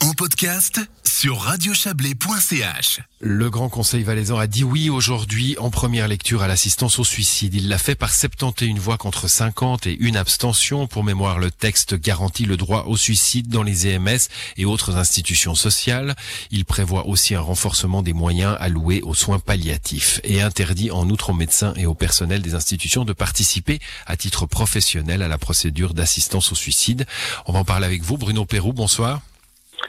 en podcast sur radiochablais.ch. Le Grand Conseil valaisan a dit oui aujourd'hui en première lecture à l'assistance au suicide. Il l'a fait par 71 voix contre 50 et une abstention. Pour mémoire, le texte garantit le droit au suicide dans les EMS et autres institutions sociales. Il prévoit aussi un renforcement des moyens alloués aux soins palliatifs et interdit en outre aux médecins et au personnel des institutions de participer à titre professionnel à la procédure d'assistance au suicide. On va en parler avec vous. Bruno Perrou, bonsoir.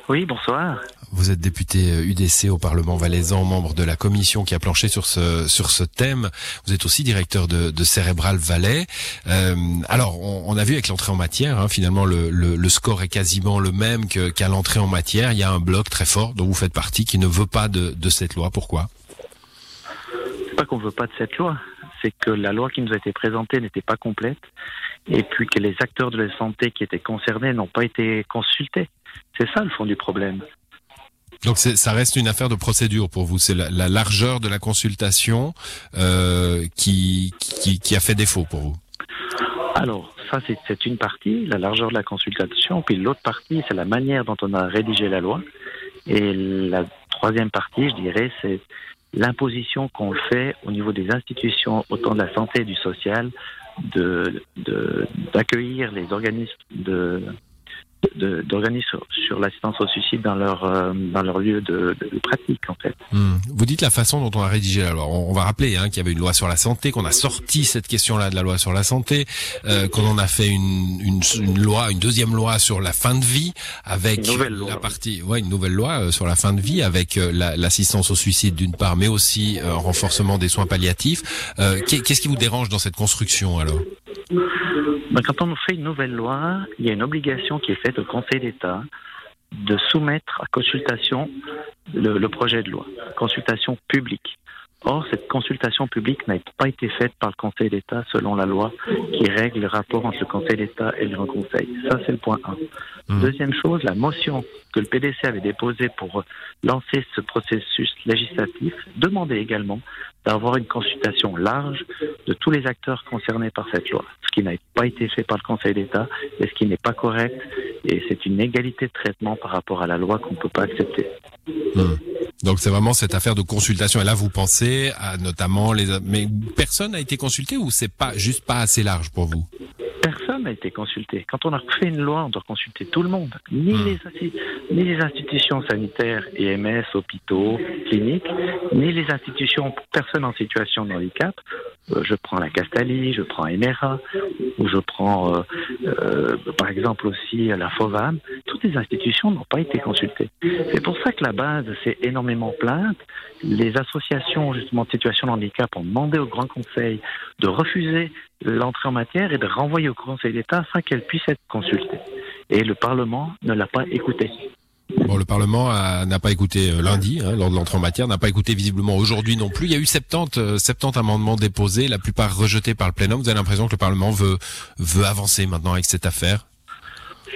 Oui, bonsoir. Vous êtes député UDC au Parlement valaisan, membre de la commission qui a planché sur ce sur ce thème. Vous êtes aussi directeur de, de Cérébral Valais. Euh, alors, on, a vu avec l'entrée en matière, hein, finalement, le, le, score est quasiment le même qu'à l'entrée en matière. Il y a un bloc très fort dont vous faites partie qui ne veut pas de, de cette loi. Pourquoi? C'est pas qu'on veut pas de cette loi, c'est que la loi qui nous a été présentée n'était pas complète et puis que les acteurs de la santé qui étaient concernés n'ont pas été consultés. C'est ça le fond du problème. Donc ça reste une affaire de procédure pour vous. C'est la, largeur de la consultation euh, qui, qui, a fait défaut pour vous. Alors ça c'est une partie, la largeur de la consultation. Puis l'autre partie c'est la manière dont on a rédigé la loi. Et la troisième partie, je dirais, c'est l'imposition qu'on fait au niveau des institutions, autant de la santé et du social, de d'accueillir les organismes de d'organismes sur, l'assistance au suicide dans leur euh, dans leur lieu de, de, pratique en fait. Hmm. Vous dites la façon dont on a rédigé la loi. On, va rappeler hein, qu'il y avait une loi sur la santé, qu'on a sorti cette question-là de la loi sur la santé, euh, qu'on en a fait une, une, une, loi, une deuxième loi sur la fin de vie avec la partie, ouais, une nouvelle loi euh, sur la fin de vie avec euh, l'assistance au suicide d'une part, mais aussi un renforcement des soins palliatifs. Qu'est-ce qui vous dérange dans cette construction alors? Quand on fait une nouvelle loi, il y a une obligation qui est faite au Conseil d'État de soumettre à consultation le, projet de loi, consultation publique. Or, cette consultation publique n'a pas été faite par le Conseil d'État selon la loi qui règle le rapport entre le Conseil d'État et le Grand Conseil. Ça, c'est le point 1. Mmh. Deuxième chose, la motion que le PDC avait déposée pour lancer ce processus législatif demandait également d'avoir une consultation large de tous les acteurs concernés par cette loi, ce qui n'a pas été fait par le Conseil d'État et ce qui n'est pas correct. Et c'est une égalité de traitement par rapport à la loi qu'on ne peut pas accepter. Mmh. Donc c'est vraiment cette affaire de consultation. Et là, vous pensez à notamment les... Mais personne n'a été consulté ou c'est pas juste pas assez large pour vous? Personne n'a été consulté. Quand on a fait une loi, on doit consulter tout le monde, ni, hmm. les, ni les institutions sanitaires, EMS, hôpitaux, cliniques, ni les institutions pour personnes en situation de handicap. Euh, je prends la Castalie, je prends Emera, ou je prends euh, euh, par exemple aussi la FOVAM. Toutes les institutions n'ont pas été consultées. C'est pour ça que la base s'est énormément plainte. Les associations justement de situation de handicap ont demandé au Grand Conseil de refuser l'entrée en matière et de renvoyer au Conseil d'État afin qu'elle puisse être consultée. Et le Parlement ne l'a pas écouté. Bon, le Parlement n'a pas écouté euh, lundi, hein, lors de l'entrée en matière, n'a pas écouté visiblement aujourd'hui non plus. Il y a eu 70, 70 euh, amendements déposés, la plupart rejetés par le plénum. Vous avez l'impression que le Parlement veut, veut avancer maintenant avec cette affaire?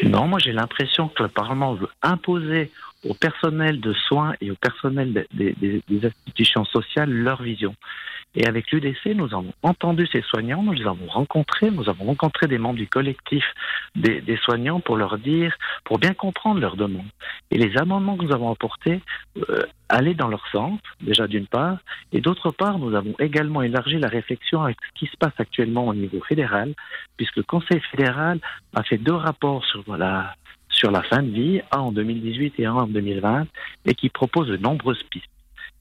Non, moi j'ai l'impression que le Parlement veut imposer au personnel de soins et au personnel des institutions sociales leur vision. Et avec l'UDC, nous avons entendu ces soignants, nous les avons rencontrés, nous avons rencontré des membres du collectif des, soignants pour leur dire, pour bien comprendre leurs demandes. Et les amendements que nous avons apportés euh, allaient dans leur sens, déjà d'une part, et d'autre part, nous avons également élargi la réflexion avec ce qui se passe actuellement au niveau fédéral, puisque le Conseil fédéral a fait deux rapports sur voilà, sur la fin de vie, un en 2018 et un en 2020, et qui proposent de nombreuses pistes.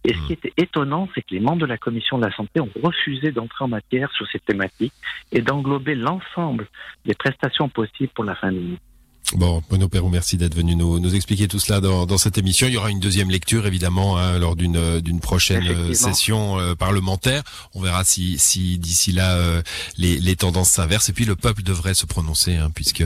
Et ce qui était étonnant, c'est que les membres de la commission de la santé ont refusé d'entrer en matière sur ces thématiques et d'englober l'ensemble des prestations possibles pour la fin de vie. Bon, Bruno Perrou, merci d'être venu nous, nous expliquer tout cela dans, dans, cette émission. Il y aura une deuxième lecture, évidemment, hein, lors d'une euh, d'une prochaine euh, session euh, parlementaire. On verra si, si d'ici là les, les tendances s'inversent. Et puis le peuple devrait se prononcer, hein, puisque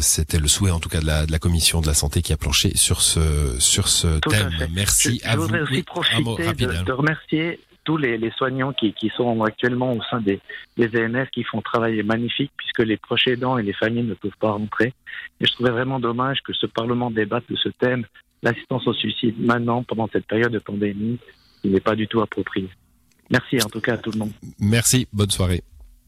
c'était le souhait, en tout cas, de la, de la commission de la santé qui a planché sur ce sur ce thème. Merci à vous. Je voudrais aussi profiter de, hein. de remercier tous les, soignants qui, sont actuellement au sein des, des qui font un travail magnifique puisque les proches aidants et les familles ne peuvent pas rentrer. Et je trouvais vraiment dommage que ce Parlement débatte de ce thème, l'assistance au suicide, maintenant, pendant cette période de pandémie, qui n'est pas du tout approprié. Merci en tout cas à tout le monde. Merci, bonne soirée.